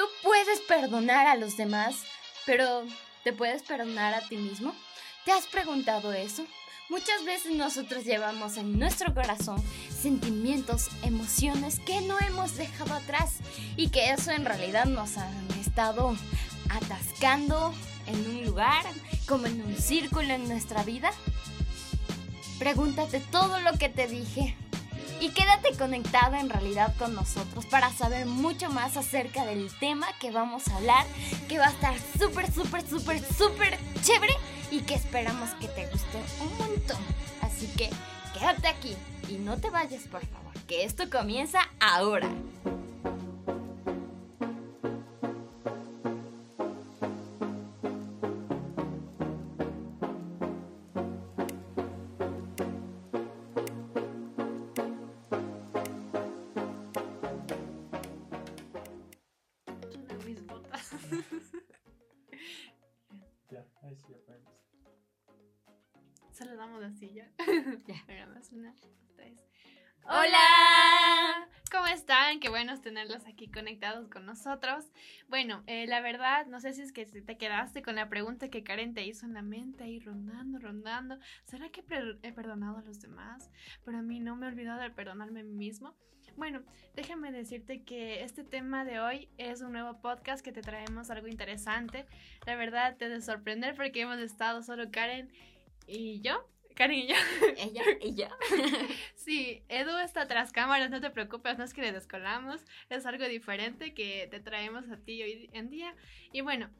Tú puedes perdonar a los demás, pero ¿te puedes perdonar a ti mismo? ¿Te has preguntado eso? Muchas veces nosotros llevamos en nuestro corazón sentimientos, emociones que no hemos dejado atrás y que eso en realidad nos han estado atascando en un lugar, como en un círculo en nuestra vida. Pregúntate todo lo que te dije y quédate conectada en realidad con nosotros para saber mucho más acerca del tema que vamos a hablar, que va a estar súper, súper, súper, súper chévere y que esperamos que te guste un montón. Así que quédate aquí y no te vayas por favor, que esto comienza ahora. Saludamos así ya. Ya. más una, dos, tres. Hola, ¿cómo están? Qué bueno tenerlos aquí conectados con nosotros. Bueno, eh, la verdad, no sé si es que te quedaste con la pregunta que Karen te hizo en la mente ahí rondando, rondando. ¿Será que he perdonado a los demás? Pero a mí no me he olvidado de perdonarme a mí mismo. Bueno, déjame decirte que este tema de hoy es un nuevo podcast que te traemos algo interesante. La verdad, te de sorprender porque hemos estado solo Karen y yo. Karen y yo. Ella y yo. Sí, Edu está tras cámaras, no te preocupes, no es que le descolamos, es algo diferente que te traemos a ti hoy en día. Y bueno,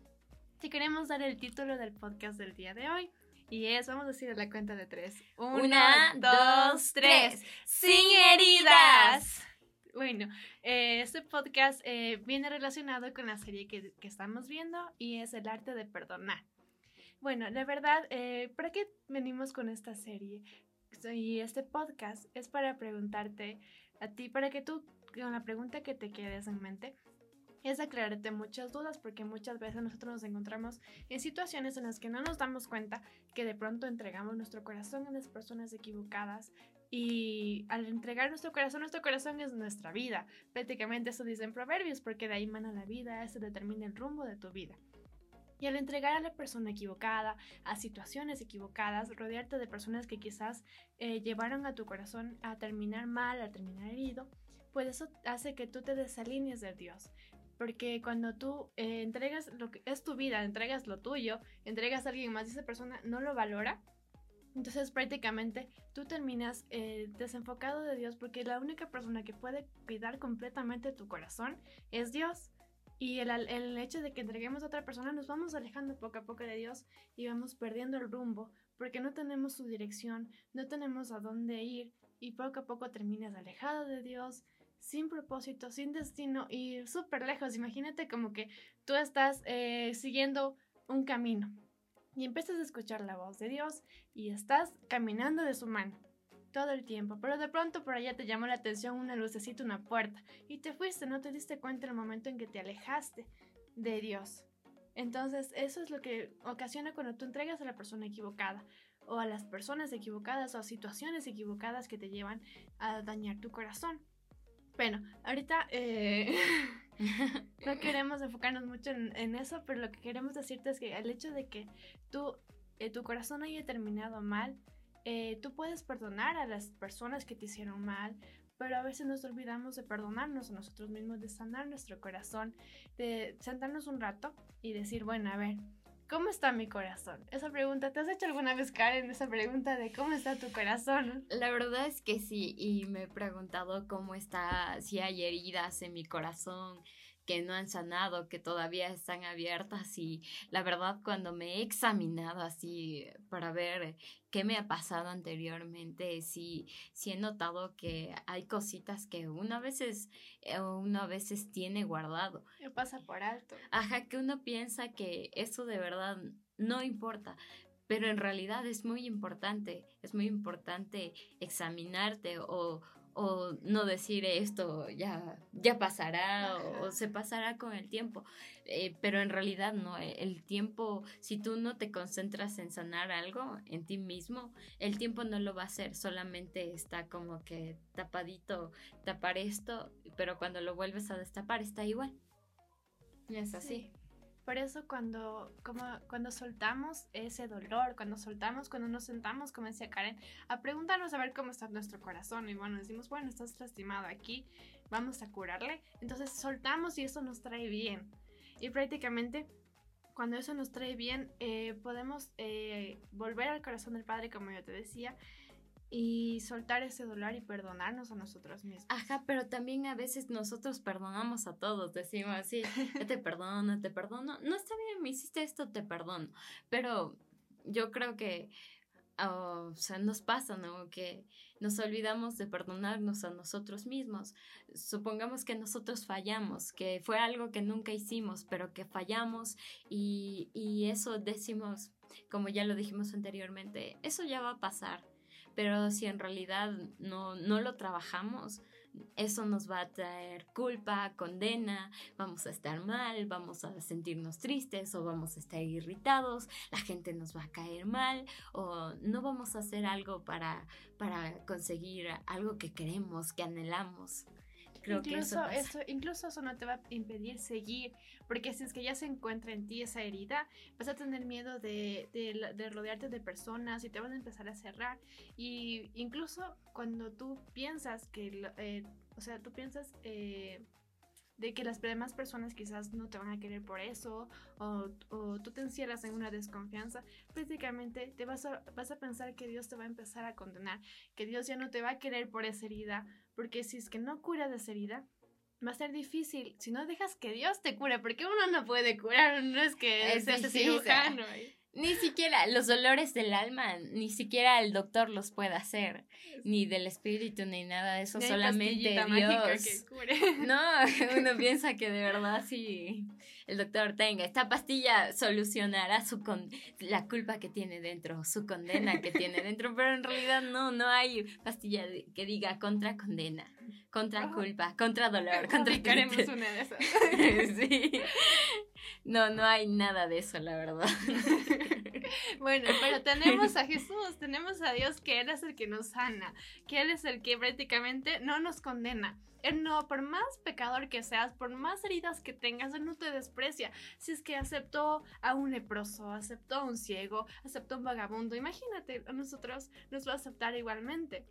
te queremos dar el título del podcast del día de hoy. Y es, vamos a decir a la cuenta de tres. Una, dos, tres. Sin heridas. Bueno, eh, este podcast eh, viene relacionado con la serie que, que estamos viendo y es el arte de perdonar. Bueno, la verdad, eh, ¿para qué venimos con esta serie? Y este podcast es para preguntarte a ti, para que tú, con la pregunta que te quedes en mente, es aclararte muchas dudas, porque muchas veces nosotros nos encontramos en situaciones en las que no nos damos cuenta que de pronto entregamos nuestro corazón a las personas equivocadas. Y al entregar nuestro corazón, nuestro corazón es nuestra vida. Prácticamente eso dicen proverbios, porque de ahí mana la vida, eso determina el rumbo de tu vida. Y al entregar a la persona equivocada, a situaciones equivocadas, rodearte de personas que quizás eh, llevaron a tu corazón a terminar mal, a terminar herido, pues eso hace que tú te desalinees de Dios. Porque cuando tú eh, entregas lo que es tu vida, entregas lo tuyo, entregas a alguien más y esa persona no lo valora, entonces prácticamente tú terminas eh, desenfocado de Dios porque la única persona que puede cuidar completamente tu corazón es Dios. Y el, el, hecho de que entreguemos a otra persona nos vamos alejando poco a poco de Dios y vamos perdiendo el rumbo porque no tenemos su dirección, no tenemos a dónde ir y poco a poco terminas alejado de Dios, sin propósito, sin destino y súper lejos. Imagínate como que tú estás eh, siguiendo un camino y empiezas a escuchar la voz de Dios y estás caminando de su mano todo el tiempo, pero de pronto por allá te llamó la atención una lucecita, una puerta, y te fuiste, no te diste cuenta en el momento en que te alejaste de Dios. Entonces, eso es lo que ocasiona cuando tú entregas a la persona equivocada, o a las personas equivocadas, o a situaciones equivocadas que te llevan a dañar tu corazón. Bueno, ahorita eh, no queremos enfocarnos mucho en, en, eso, pero lo que queremos decirte es que el hecho de que tú, eh, tu corazón haya terminado mal, eh, tú puedes perdonar a las personas que te hicieron mal, pero a veces nos olvidamos de perdonarnos a nosotros mismos, de sanar nuestro corazón, de sentarnos un rato y decir, bueno, a ver, ¿cómo está mi corazón? Esa pregunta, ¿te has hecho alguna vez, Karen, esa pregunta de cómo está tu corazón? La verdad es que sí, y me he preguntado cómo está, si hay heridas en mi corazón, que no han sanado, que todavía están abiertas y la verdad cuando me he examinado así para ver qué me ha pasado anteriormente, sí, sí he notado que hay cositas que uno a veces, uno a veces tiene guardado. Me pasa por alto. Ajá, que uno piensa que eso de verdad no importa, pero en realidad es muy importante, es muy importante examinarte o, o no decir esto ya, ya pasará o, o, se pasará con el tiempo. Eh, pero en realidad no, el tiempo, si tú no te concentras en sanar algo en ti mismo, el tiempo no lo va a hacer, solamente está como que tapadito, tapar esto, pero cuando lo vuelves a destapar está igual. Es así. Por eso cuando, como, cuando soltamos ese dolor, cuando soltamos, cuando nos sentamos, como decía Karen, a preguntarnos a ver cómo está nuestro corazón y bueno, decimos, bueno, estás lastimado aquí, vamos a curarle. Entonces soltamos y eso nos trae bien. Y prácticamente cuando eso nos trae bien, eh, podemos eh, volver al corazón del Padre, como yo te decía, y soltar ese dolor y perdonarnos a nosotros mismos. Ajá, pero también a veces nosotros perdonamos a todos, decimos así, te perdono, te perdono, no está bien, me hiciste esto, te perdono, pero yo creo que, o sea, nos pasa, ¿no? Que nos olvidamos de perdonarnos a nosotros mismos. Supongamos que nosotros fallamos, que fue algo que nunca hicimos, pero que fallamos y, y eso decimos, como ya lo dijimos anteriormente, eso ya va a pasar pero si en realidad no, no lo trabajamos, eso nos va a traer culpa, condena, vamos a estar mal, vamos a sentirnos tristes o vamos a estar irritados, la gente nos va a caer mal o no vamos a hacer algo para, para conseguir algo que queremos, que anhelamos incluso eso, incluso eso no te va a impedir seguir, porque si es que ya se encuentra en ti esa herida, vas a tener miedo de, de, rodearte de personas y te van a empezar a cerrar. Y incluso cuando tú piensas que, eh, o sea, tú piensas eh, de que las demás personas quizás no te van a querer por eso o, tú te encierras en una desconfianza, prácticamente te vas a, vas a pensar que Dios te va a empezar a condenar, que Dios ya no te va a querer por esa herida, porque si es que no cura de esa herida, va a ser difícil. Si no dejas que Dios te cure, porque uno no puede curar, no es que sea cirujano. Ni siquiera los dolores del alma, ni siquiera el doctor los puede hacer, ni del espíritu, ni nada de eso, solamente Dios. No, uno piensa que de verdad si el doctor tenga esta pastilla solucionará su con la culpa que tiene dentro, su condena que tiene dentro, pero en realidad no, no hay pastilla que diga contra condena, contra culpa, contra dolor, contra una de esas. sí. No, no hay nada de eso, la verdad. Bueno, pero tenemos a Jesús, tenemos a Dios que Él es el que nos sana, que Él es el que prácticamente no nos condena. Él no, por más pecador que seas, por más heridas que tengas, Él no te desprecia. Si es que aceptó a un leproso, aceptó a un ciego, aceptó a un vagabundo, imagínate, a nosotros nos va a aceptar igualmente.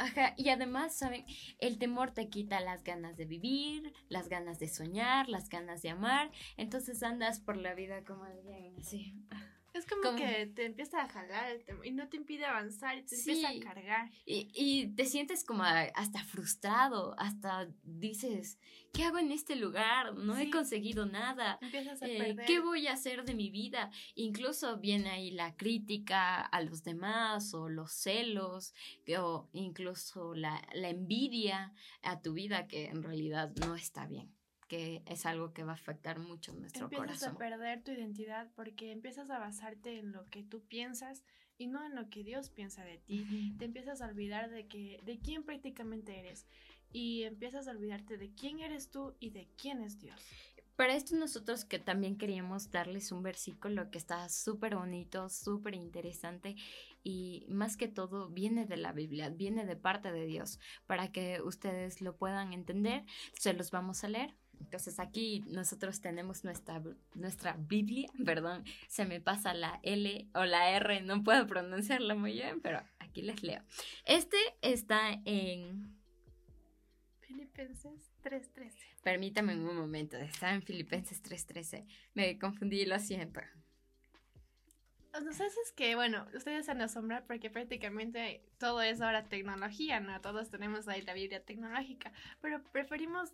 Ajá, y además, ¿saben? El temor te quita las ganas de vivir, las ganas de soñar, las ganas de amar. Entonces andas por la vida como alguien así. Es como, que te empieza a jalar el y no te impide avanzar y te empieza a cargar. Y, y, te sientes como hasta frustrado, hasta dices, ¿qué hago en este lugar? No he conseguido nada. Empiezas a eh, perder. ¿Qué voy a hacer de mi vida? Incluso viene ahí la crítica a los demás o los celos o incluso la, la envidia a tu vida que en realidad no está bien que es algo que va a afectar mucho nuestro corazón. Empiezas a perder tu identidad porque empiezas a basarte en lo que tú piensas y no en lo que Dios piensa de ti. Te empiezas a olvidar de que de quién prácticamente eres y empiezas a olvidarte de quién eres tú y de quién es Dios. Para esto nosotros que también queríamos darles un versículo que está súper bonito, súper interesante y más que todo viene de la Biblia, viene de parte de Dios. Para que ustedes lo puedan entender, se los vamos a leer. Entonces aquí nosotros tenemos nuestra, nuestra Biblia, perdón, se me pasa la L o la R, no puedo pronunciarla muy bien, pero aquí les leo. Este está en... Filipenses 3.13. Permítame un momento, está en Filipenses 3.13. Me confundí, lo siento. Sé si es que, bueno, ustedes se han asombrado porque prácticamente todo es ahora tecnología, ¿no? Todos tenemos ahí la Biblia tecnológica, pero preferimos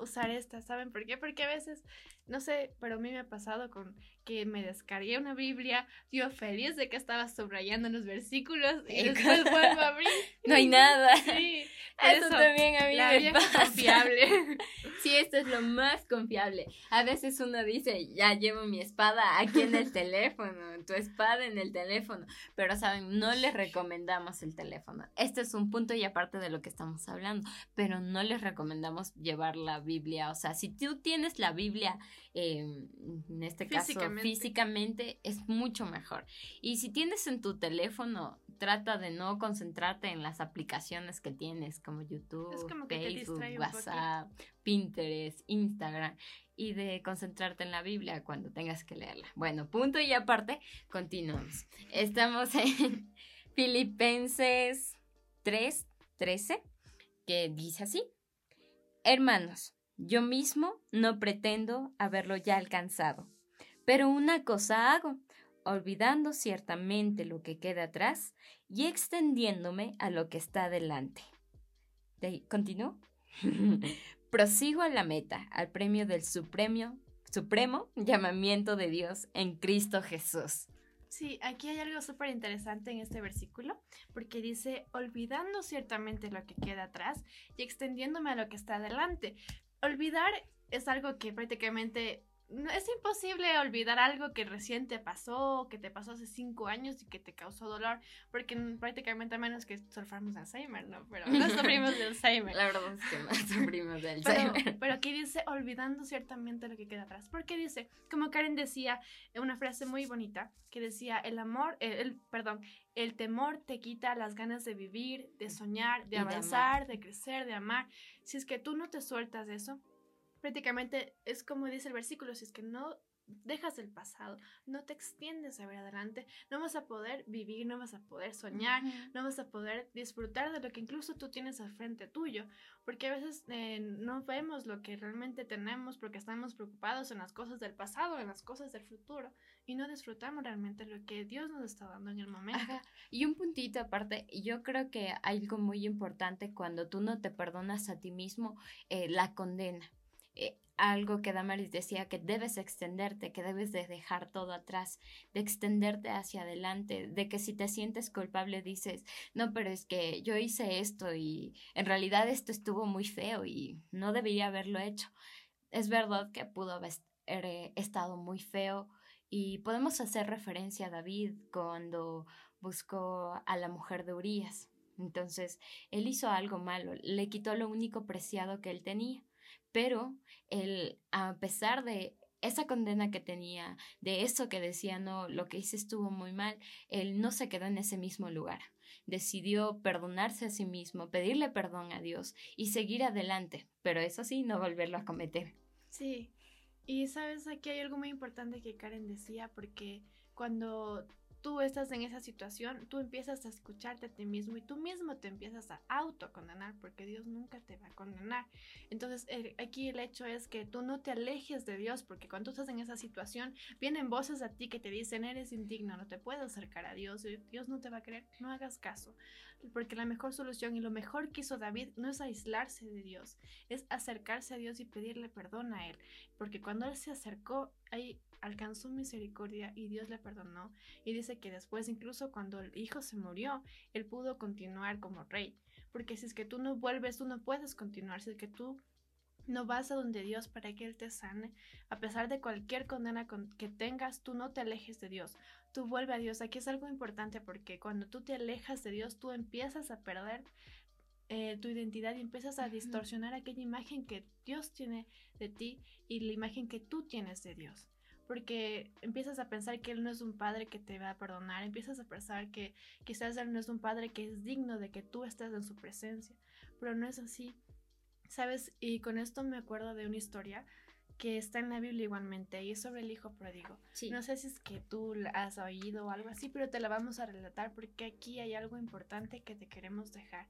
usar esta, ¿saben por qué? Porque a veces, no sé, pero a mí me ha pasado con que me descargué una Biblia, yo feliz de que estaba subrayando los versículos y después vuelvo a abrir. No hay nada. Sí. Eso, también a mí me pasa. confiable. Sí, esto es lo más confiable. A veces uno dice, ya llevo mi espada aquí en el teléfono, tu espada en el teléfono, pero saben, no les recomendamos el teléfono. Este es un punto y aparte de lo que estamos hablando, pero no les recomendamos llevar la Biblia. O sea, si tú tienes la Biblia, em, en este caso físicamente, es mucho mejor. Y si tienes en tu teléfono, trata de no concentrarte en las aplicaciones que tienes como YouTube, Facebook, WhatsApp, Pinterest, Instagram y de concentrarte en la Biblia cuando tengas que leerla. Bueno, punto y aparte, continuamos. Estamos en Filipenses 3, 13, que dice así. Hermanos, yo mismo no pretendo haberlo ya alcanzado, pero una cosa hago, olvidando ciertamente lo que queda atrás y extendiéndome a lo que está delante. ¿Continúo? Prosigo a la meta, al premio del supremo, supremo llamamiento de Dios en Cristo Jesús. Sí, aquí hay algo súper interesante en este versículo, porque dice, olvidando ciertamente lo que queda atrás y extendiéndome a lo que está adelante. Olvidar es algo que prácticamente es imposible olvidar algo que recién te pasó, que te pasó hace cinco años y que te causó dolor, porque prácticamente a menos que suframos de Alzheimer, ¿no? Pero no sufrimos de Alzheimer. La verdad es que no sufrimos de Alzheimer. Pero, aquí dice, olvidando ciertamente lo que queda atrás, porque dice, como Karen decía, una frase muy bonita, que decía, el amor, el, perdón, el temor te quita las ganas de vivir, de soñar, de avanzar, de, de crecer, de amar. Si es que tú no te sueltas de eso, prácticamente es como dice el versículo, si es que no dejas el pasado, no te extiendes a ver adelante, no vas a poder vivir, no vas a poder soñar, no vas a poder disfrutar de lo que incluso tú tienes al frente tuyo, porque a veces eh, no vemos lo que realmente tenemos porque estamos preocupados en las cosas del pasado, en las cosas del futuro y no disfrutamos realmente lo que Dios nos está dando en el momento. Y un puntito aparte, yo creo que hay algo muy importante cuando tú no te perdonas a ti mismo, eh, la condena algo que Damaris decía, que debes extenderte, que debes de dejar todo atrás, de extenderte hacia adelante, de que si te sientes culpable dices, no, pero es que yo hice esto y en realidad esto estuvo muy feo y no debería haberlo hecho. Es verdad que pudo haber eh, estado muy feo y podemos hacer referencia a David cuando buscó a la mujer de Urias. Entonces, él hizo algo malo, le quitó lo único preciado que él tenía pero él, a pesar de esa condena que tenía, de eso que decía, no, lo que hice estuvo muy mal, él no se quedó en ese mismo lugar. Decidió perdonarse a sí mismo, pedirle perdón a Dios y seguir adelante, pero eso sí, no volverlo a cometer. Sí, y sabes, aquí hay algo muy importante que Karen decía, porque cuando tú estás en esa situación, tú empiezas a escucharte a ti mismo y tú mismo te empiezas a autocondenar porque Dios nunca te va a condenar. Entonces, aquí el hecho es que tú no te alejes de Dios porque cuando tú estás en esa situación, vienen voces a ti que te dicen, eres indigno, no te puedes acercar a Dios, Dios no te va a querer, no hagas caso. Porque la mejor solución y lo mejor que hizo David no es aislarse de Dios, es acercarse a Dios y pedirle perdón a Él. Porque cuando Él se acercó, ahí alcanzó misericordia y Dios le perdonó. Y dice que después, incluso cuando el hijo se murió, él pudo continuar como rey. Porque si es que tú no vuelves, tú no puedes continuar. Si es que tú no vas a donde Dios para que Él te sane, a pesar de cualquier condena que tengas, tú no te alejes de Dios. Tú vuelve a Dios. Aquí es algo importante porque cuando tú te alejas de Dios, tú empiezas a perder eh, tu identidad y empiezas a distorsionar aquella imagen que Dios tiene de ti y la imagen que tú tienes de Dios porque empiezas a pensar que Él no es un padre que te va a perdonar, empiezas a pensar que quizás Él no es un padre que es digno de que tú estés en su presencia, pero no es así, ¿sabes? Y con esto me acuerdo de una historia que está en la Biblia igualmente y es sobre el hijo pródigo. No sé si es que tú la has oído o algo así, pero te la vamos a relatar porque aquí hay algo importante que te queremos dejar.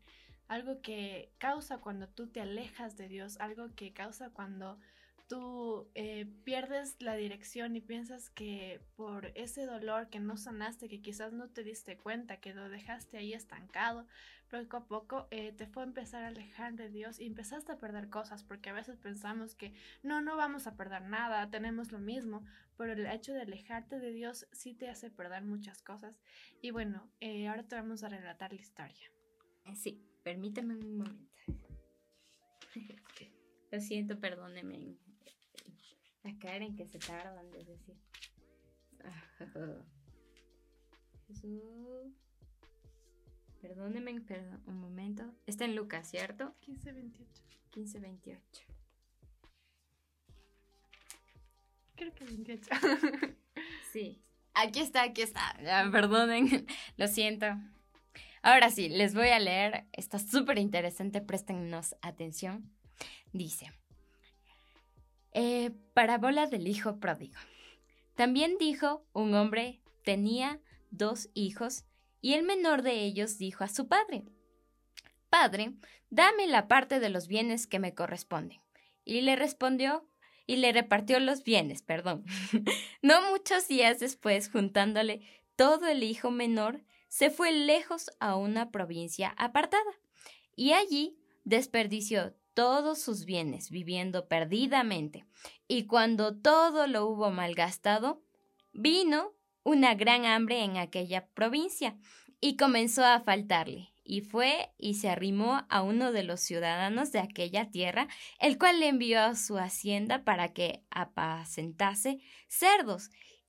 Algo que causa cuando tú te alejas de Dios, algo que causa cuando tú eh, pierdes la dirección y piensas que por ese dolor que no sanaste, que quizás no te diste cuenta, que lo dejaste ahí estancado, poco a poco eh, te fue a empezar a alejar de Dios y empezaste a perder cosas, porque a veces pensamos que no, no vamos a perder nada, tenemos lo mismo, pero el hecho de alejarte de Dios sí te hace perder muchas cosas. Y bueno, eh, ahora te vamos a relatar la historia. Sí, permíteme un momento. Lo siento, perdóneme la Karen que se tardan de decir. Jesús. Perdóneme, perdón, un momento. Está en Lucas, ¿cierto? 1528. 1528. Creo que 28. sí. Aquí está, aquí está. perdonen, lo siento. Ahora sí, les voy a leer. Está súper interesante, préstennos atención. Dice, eh, parábola del hijo pródigo. También dijo, un hombre tenía dos hijos y el menor de ellos dijo a su padre, Padre, dame la parte de los bienes que me corresponden. Y le respondió, y le repartió los bienes, perdón. no muchos días después, juntándole todo el hijo menor, se fue lejos a una provincia apartada, y allí desperdició todos sus bienes, viviendo perdidamente. Y cuando todo lo hubo malgastado, vino una gran hambre en aquella provincia, y comenzó a faltarle, y fue y se arrimó a uno de los ciudadanos de aquella tierra, el cual le envió a su hacienda para que apacentase cerdos,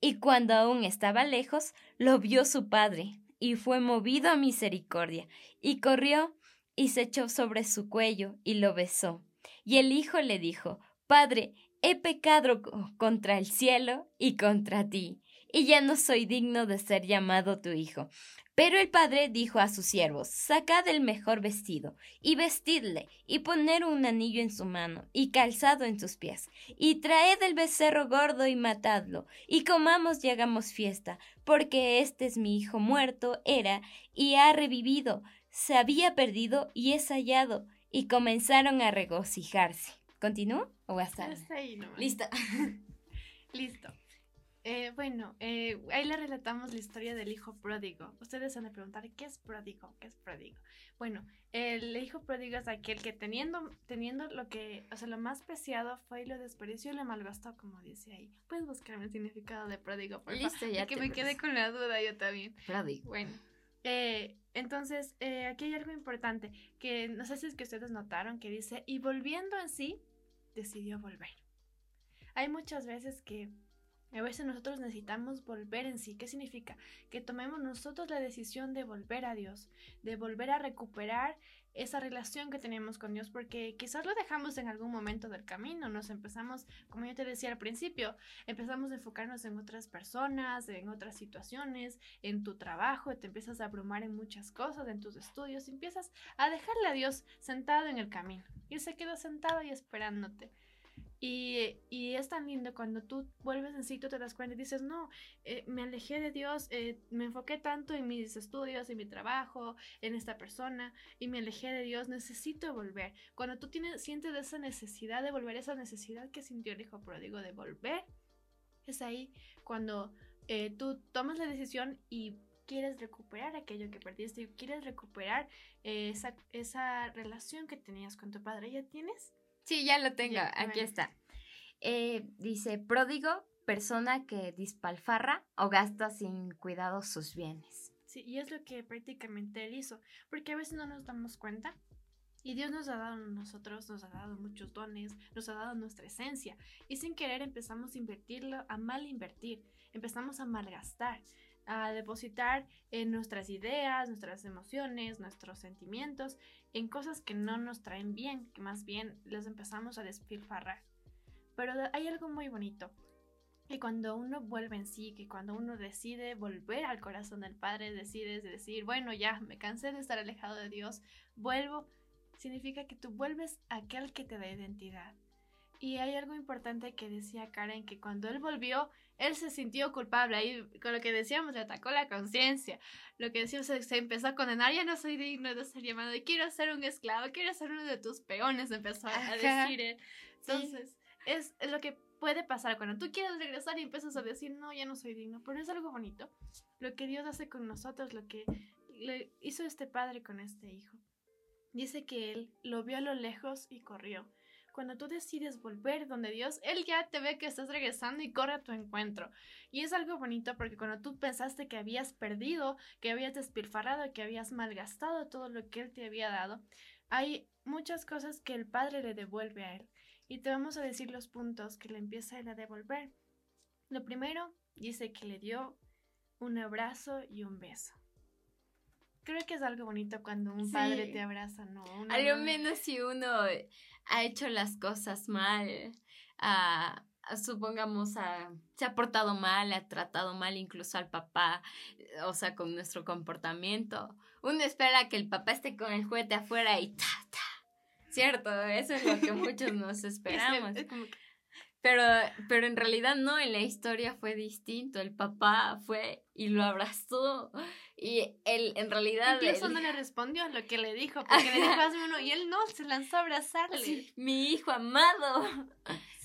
Y cuando aún estaba lejos, lo vio su padre, y fue movido a misericordia, y corrió y se echó sobre su cuello y lo besó. Y el hijo le dijo, Padre, he pecado contra el cielo y contra ti, y ya no soy digno de ser llamado tu hijo. Pero el padre dijo a sus siervos, Sacad el mejor vestido, y vestidle, y poner un anillo en su mano, y calzado en sus pies, y traed el becerro gordo y matadlo, y comamos y hagamos fiesta, porque este es mi hijo muerto, era, y ha revivido, se había perdido y es hallado, y comenzaron a regocijarse. ¿Continúo? ¿O hasta, hasta ahí Lista. Listo. Eh, bueno, eh, ahí le relatamos la historia del hijo pródigo. Ustedes van a preguntar, ¿qué es pródigo? ¿Qué es pródigo? Bueno, el hijo pródigo es aquel que teniendo, teniendo lo que, o sea, lo más preciado fue y lo desperdició y lo malgastó, como dice ahí. Puedes buscarme el significado de pródigo, por Listo, ya. Que me quedé con la duda yo también. Pródigo. Bueno. Eh, entonces, aquí hay algo importante que no sé si es que ustedes notaron que dice, y volviendo en sí, decidió volver. Hay muchas veces que a veces nosotros necesitamos volver en sí. ¿Qué significa? Que tomemos nosotros la decisión de volver a Dios, de volver a recuperar esa relación que tenemos con Dios, porque quizás lo dejamos en algún momento del camino, nos empezamos, como yo te decía al principio, empezamos a enfocarnos en otras personas, en otras situaciones, en tu trabajo, te empiezas a abrumar en muchas cosas, en tus estudios, y empiezas a dejarle a Dios sentado en el camino, y Él se queda sentado y esperándote. Y, es tan lindo cuando tú vuelves en sí, tú te das cuenta y dices, no, eh, me alejé de Dios, eh, me enfoqué tanto en mis estudios, en mi trabajo, en esta persona, y me alejé de Dios, necesito volver. Cuando tú tienes, sientes esa necesidad de volver, esa necesidad que sintió el hijo pródigo de volver, es ahí cuando eh, tú tomas la decisión y quieres recuperar aquello que perdiste, y quieres recuperar esa, esa relación que tenías con tu padre. ¿Ya tienes? Sí, ya lo tengo, aquí está. Eh, dice, pródigo, persona que dispalfarra o gasta sin cuidado sus bienes. Sí, y es lo que prácticamente él hizo, porque a veces no nos damos cuenta. Y Dios nos ha dado a nosotros, nos ha dado muchos dones, nos ha dado nuestra esencia. Y sin querer empezamos a invertirlo, a mal invertir, empezamos a malgastar a depositar en nuestras ideas, nuestras emociones, nuestros sentimientos, en cosas que no nos traen bien, que más bien les empezamos a despilfarrar. Pero hay algo muy bonito, que cuando uno vuelve en sí, que cuando uno decide volver al corazón del Padre, decide decir, bueno, ya me cansé de estar alejado de Dios, vuelvo, significa que tú vuelves a aquel que te da identidad. Y hay algo importante que decía Karen, que cuando él volvió, él se sintió culpable. Ahí, con lo que decíamos, le atacó la conciencia. Lo que decíamos, se, empezó a condenar, ya no soy digno de ser llamado, quiero ser un esclavo, quiero ser uno de tus peones, empezó a decir él. Entonces, es, lo que puede pasar cuando tú quieres regresar y empiezas a decir, no, ya no soy digno. Pero es algo bonito. Lo que Dios hace con nosotros, lo que le hizo este padre con este hijo. Dice que él lo vio a lo lejos y corrió cuando tú decides volver donde Dios, Él ya te ve que estás regresando y corre a tu encuentro. Y es algo bonito porque cuando tú pensaste que habías perdido, que habías despilfarrado, que habías malgastado todo lo que Él te había dado, hay muchas cosas que el Padre le devuelve a Él. Y te vamos a decir los puntos que le empieza Él a devolver. Lo primero, dice que le dio un abrazo y un beso. Creo que es algo bonito cuando un padre te abraza, ¿no? Al menos si uno ha hecho las cosas mal, supongamos, se ha portado mal, ha tratado mal incluso al papá, o sea, con nuestro comportamiento. Uno espera que el papá esté con el juguete afuera y ta, ta. Cierto, eso es lo que muchos nos esperamos. Pero, pero en realidad no, en la historia fue distinto. El papá fue y lo abrazó. Y él, en realidad. Incluso no le respondió a lo que le dijo, porque le dijo a uno y él no, se lanzó a abrazarle. mi hijo amado.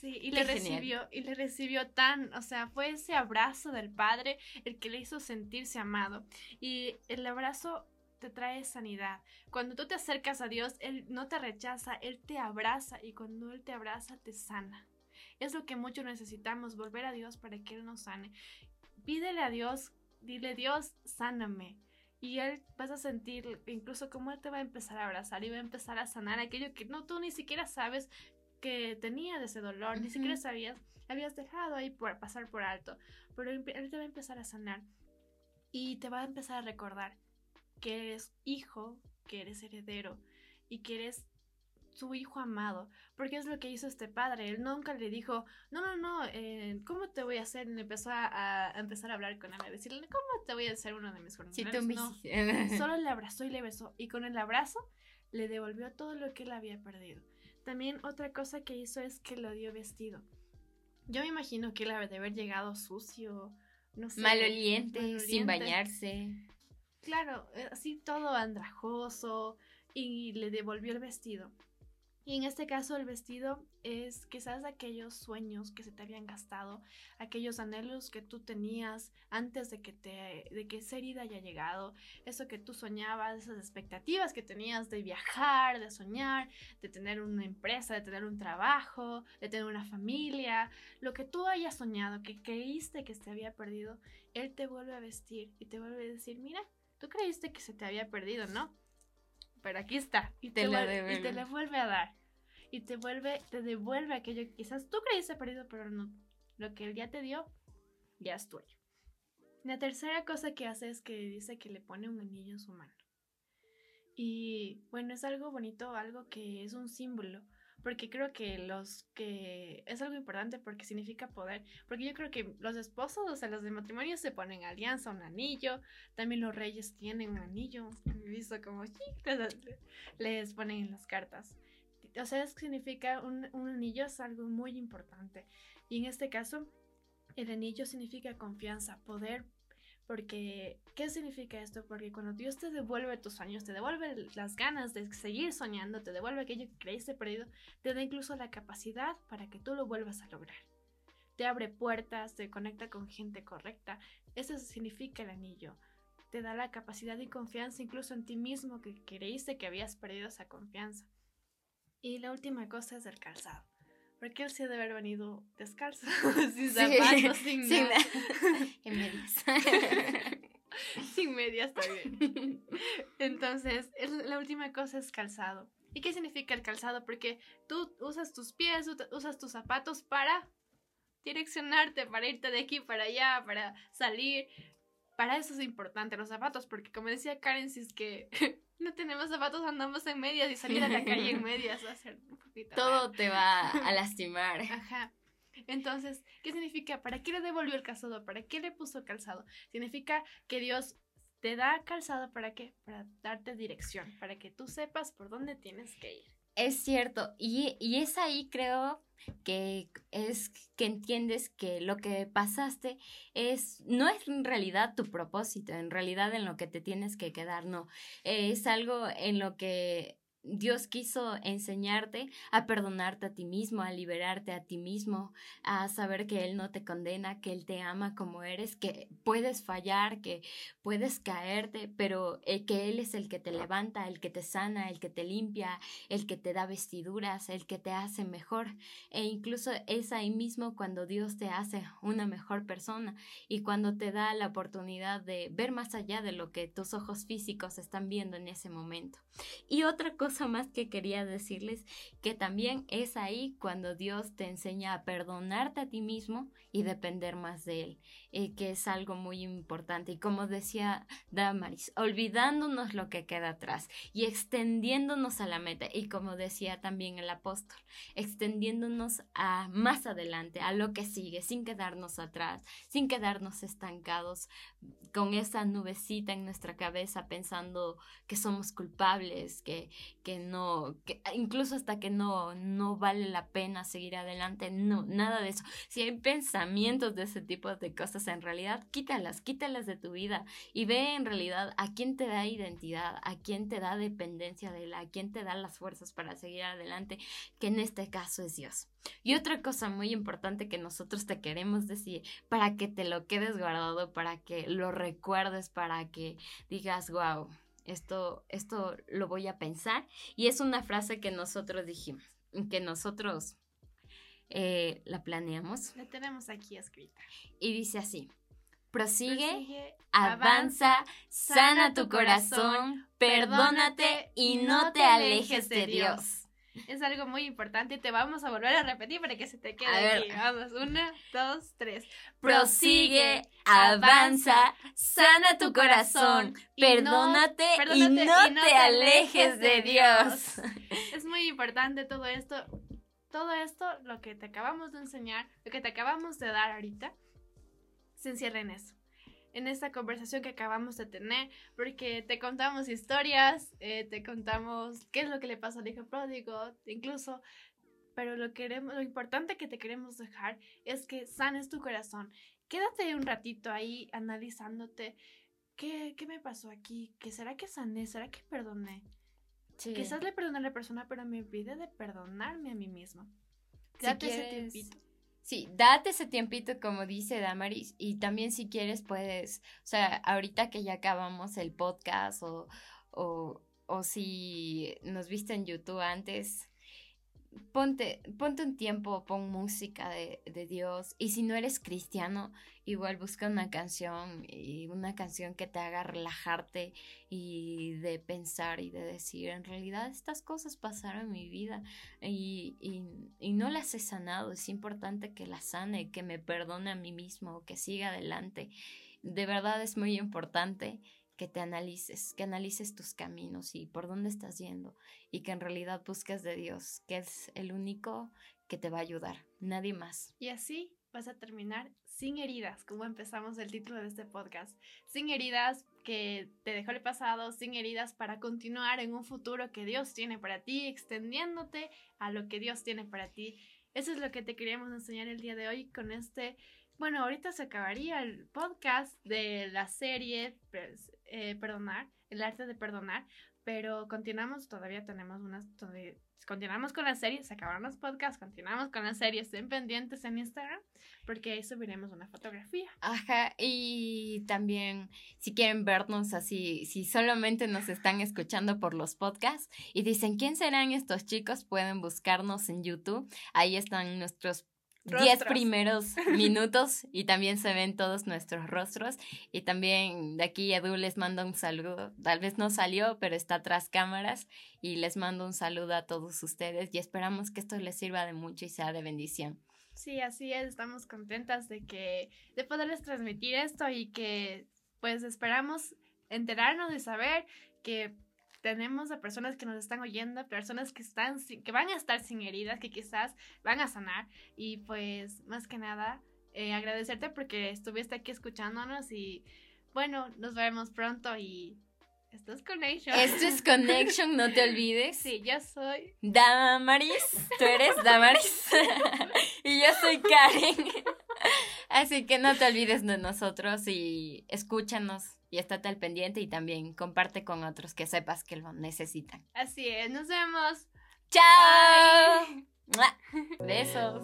Sí, y le recibió, y le recibió tan, o sea, fue ese abrazo del padre el que le hizo sentirse amado. Y el abrazo te trae sanidad. Cuando tú te acercas a Dios, Él no te rechaza, Él te abraza y cuando Él te abraza, te sana. Es lo que muchos necesitamos, volver a Dios para que Él nos sane. Pídele a Dios, dile Dios, sáname. Y Él vas a sentir incluso cómo Él te va a empezar a abrazar y va a empezar a sanar aquello que no tú ni siquiera sabes que tenía de ese dolor, ni siquiera sabías, habías dejado ahí por pasar por alto. Pero Él te va a empezar a sanar y te va a empezar a recordar que eres hijo, que eres heredero y que eres su hijo amado, porque es lo que hizo este padre. Él nunca le dijo, no, no, no, eh, ¿cómo te voy a hacer? Y empezó a, empezar a hablar con él, a decirle, ¿cómo te voy a hacer uno de mis familiares? no, solo le abrazó y le besó, y con el abrazo le devolvió todo lo que él había perdido. También otra cosa que hizo es que lo dio vestido. Yo me imagino que él había de haber llegado sucio, no sé. maloliente. sin bañarse. Claro, eh, así todo andrajoso, y le devolvió el vestido. Y en este caso el vestido es quizás aquellos sueños que se te habían gastado, aquellos anhelos que tú tenías antes de que te de que esa herida haya llegado, eso que tú soñabas, esas expectativas que tenías de viajar, de soñar, de tener una empresa, de tener un trabajo, de tener una familia, lo que tú hayas soñado, que creíste que se había perdido, él te vuelve a vestir y te vuelve a decir, "Mira, tú creíste que se te había perdido, ¿no?" Pero aquí está. Y te, la vuelve, y te la vuelve a dar. Y te vuelve, te devuelve aquello que quizás tú creíste perdido, pero no. Lo que él ya te dio, ya es tuyo. La tercera cosa que hace es que dice que le pone un anillo en su mano. Y bueno, es algo bonito, algo que es un símbolo porque creo que los que es algo importante porque significa poder, porque yo creo que los esposos, o sea, los de matrimonio se ponen alianza, un anillo, también los reyes tienen un anillo, visto como les ponen en las cartas. O sea, significa un, un anillo es algo muy importante. Y en este caso, el anillo significa confianza, poder, porque, ¿qué significa esto? Porque cuando Dios te devuelve tus sueños, te devuelve las ganas de seguir soñando, te devuelve aquello que creíste perdido, te da incluso la capacidad para que tú lo vuelvas a lograr. Te abre puertas, te conecta con gente correcta. Eso significa el anillo. Te da la capacidad y confianza incluso en ti mismo que creíste que habías perdido esa confianza. Y la última cosa es el calzado. Porque él sí debe haber venido descalzo, sin zapatos, sin, nada. en medias. sin medias también. Entonces, la última cosa es calzado. ¿Y qué significa el calzado? Porque tú usas tus pies, usas tus zapatos para direccionarte, para irte de aquí para allá, para salir. Para eso es importante los zapatos, porque como decía Karen, si es que no tenemos zapatos, andamos en medias y salir a la calle en medias va a ser un poquito. Todo te va a lastimar. Ajá. Entonces, ¿qué significa? ¿Para qué le devolvió el calzado? ¿Para qué le puso calzado? Significa que Dios te da calzado para qué? Para darte dirección, para que tú sepas por dónde tienes que ir. Es cierto, y, y es ahí creo que es que entiendes que lo que pasaste es no es en realidad tu propósito, en realidad en lo que te tienes que quedar, no, es algo en lo que Dios quiso enseñarte a perdonarte a ti mismo, a liberarte a ti mismo, a saber que Él no te condena, que Él te ama como eres, que puedes fallar, que puedes caerte, pero eh, que Él es el que te levanta, el que te sana, el que te limpia, el que te da vestiduras, el que te hace mejor. E incluso es ahí mismo cuando Dios te hace una mejor persona y cuando te da la oportunidad de ver más allá de lo que tus ojos físicos están viendo en ese momento. Y otra cosa más que quería decirles, que también es ahí cuando Dios te enseña a perdonarte a ti mismo y depender más de Él, eh, que es algo muy importante. Y como decía Damaris, olvidándonos lo que queda atrás y extendiéndonos a la meta. Y como decía también el apóstol, extendiéndonos a más adelante, a lo que sigue, sin quedarnos atrás, sin quedarnos estancados con esa nubecita en nuestra cabeza pensando que somos culpables, que, que no, que incluso hasta que no, no vale la pena seguir adelante, no, nada de eso. Si hay pensamientos de ese tipo de cosas, en realidad quítalas, quítalas de tu vida y ve en realidad a quién te da identidad, a quién te da dependencia de él, a quién te da las fuerzas para seguir adelante, que en este caso es Dios. Y otra cosa muy importante que nosotros te queremos decir, para que te lo quedes guardado, para que lo recuerdes, para que digas, wow, esto, esto lo voy a pensar. Y es una frase que nosotros dijimos, que nosotros eh, la planeamos. La tenemos aquí escrita. Y dice así. Prosigue, avanza, sana tu corazón, perdónate y no te alejes de Dios. Es algo muy importante. Te vamos a volver a repetir para que se te quede aquí. Vamos, una, dos, tres. Prosigue, avanza, sana tu corazón, perdónate, y no, te, alejes de Dios. Es muy importante todo esto. Todo esto, lo que te acabamos de enseñar, lo que te acabamos de dar ahorita, se encierra en eso en esta conversación que acabamos de tener, porque te contamos historias, eh, te contamos qué es lo que le pasa al hijo pródigo, incluso, pero lo, queremos, lo importante que te queremos dejar es que sanes tu corazón. Quédate un ratito ahí analizándote. ¿Qué, qué me pasó aquí? ¿Qué será que sané? ¿Será que perdoné? Quizás le perdoné a la persona, pero me olvidé de perdonarme a mí mismo. Quédate ese tiempito. Sí, date ese tiempito como dice Damaris y también si quieres puedes, o sea, ahorita que ya acabamos el podcast o, o, o si nos viste en YouTube antes, ponte, ponte un tiempo, pon música de, de, Dios. Y si no eres cristiano, igual busca una canción y una canción que te haga relajarte y de pensar y de decir, en realidad estas cosas pasaron en mi vida y, y, y no las he sanado. Es importante que las sane, que me perdone a mí mismo, que siga adelante. De verdad es muy importante que te analices, que analices tus caminos y por dónde estás yendo y que en realidad busques de Dios, que es el único que te va a ayudar, nadie más. Y así vas a terminar sin heridas, como empezamos el título de este podcast, sin heridas que te dejó el pasado, sin heridas para continuar en un futuro que Dios tiene para ti, extendiéndote a lo que Dios tiene para ti. Eso es lo que te queríamos enseñar el día de hoy con este bueno, ahorita se acabaría el podcast de la serie pues, eh, Perdonar, el arte de perdonar, pero continuamos, todavía tenemos unas, continuamos con la serie, se acabaron los podcasts, continuamos con la serie, estén pendientes en Instagram porque ahí subiremos una fotografía. Ajá, y también si quieren vernos así, si solamente nos están escuchando por los podcasts y dicen quién serán estos chicos, pueden buscarnos en YouTube, ahí están nuestros 10 primeros minutos y también se ven todos nuestros rostros. Y también de aquí Edu les manda un saludo. Tal vez no salió, pero está tras cámaras. Y les mando un saludo a todos ustedes y esperamos que esto les sirva de mucho y sea de bendición. Sí, así es. Estamos contentas de que de poderles transmitir esto y que pues esperamos enterarnos y saber que tenemos a personas que nos están oyendo, personas que están que van a estar sin heridas, que quizás van a sanar y pues más que nada eh, agradecerte porque estuviste aquí escuchándonos y bueno, nos vemos pronto y esto es Connection. Esto es Connection, no te olvides. Sí, yo soy Damaris, tú eres Damaris y yo soy Karen. Así que no te olvides de nosotros y escúchanos y estate al pendiente y también comparte con otros que sepas que lo necesitan. Así es, nos vemos. ¡Chao! Besos.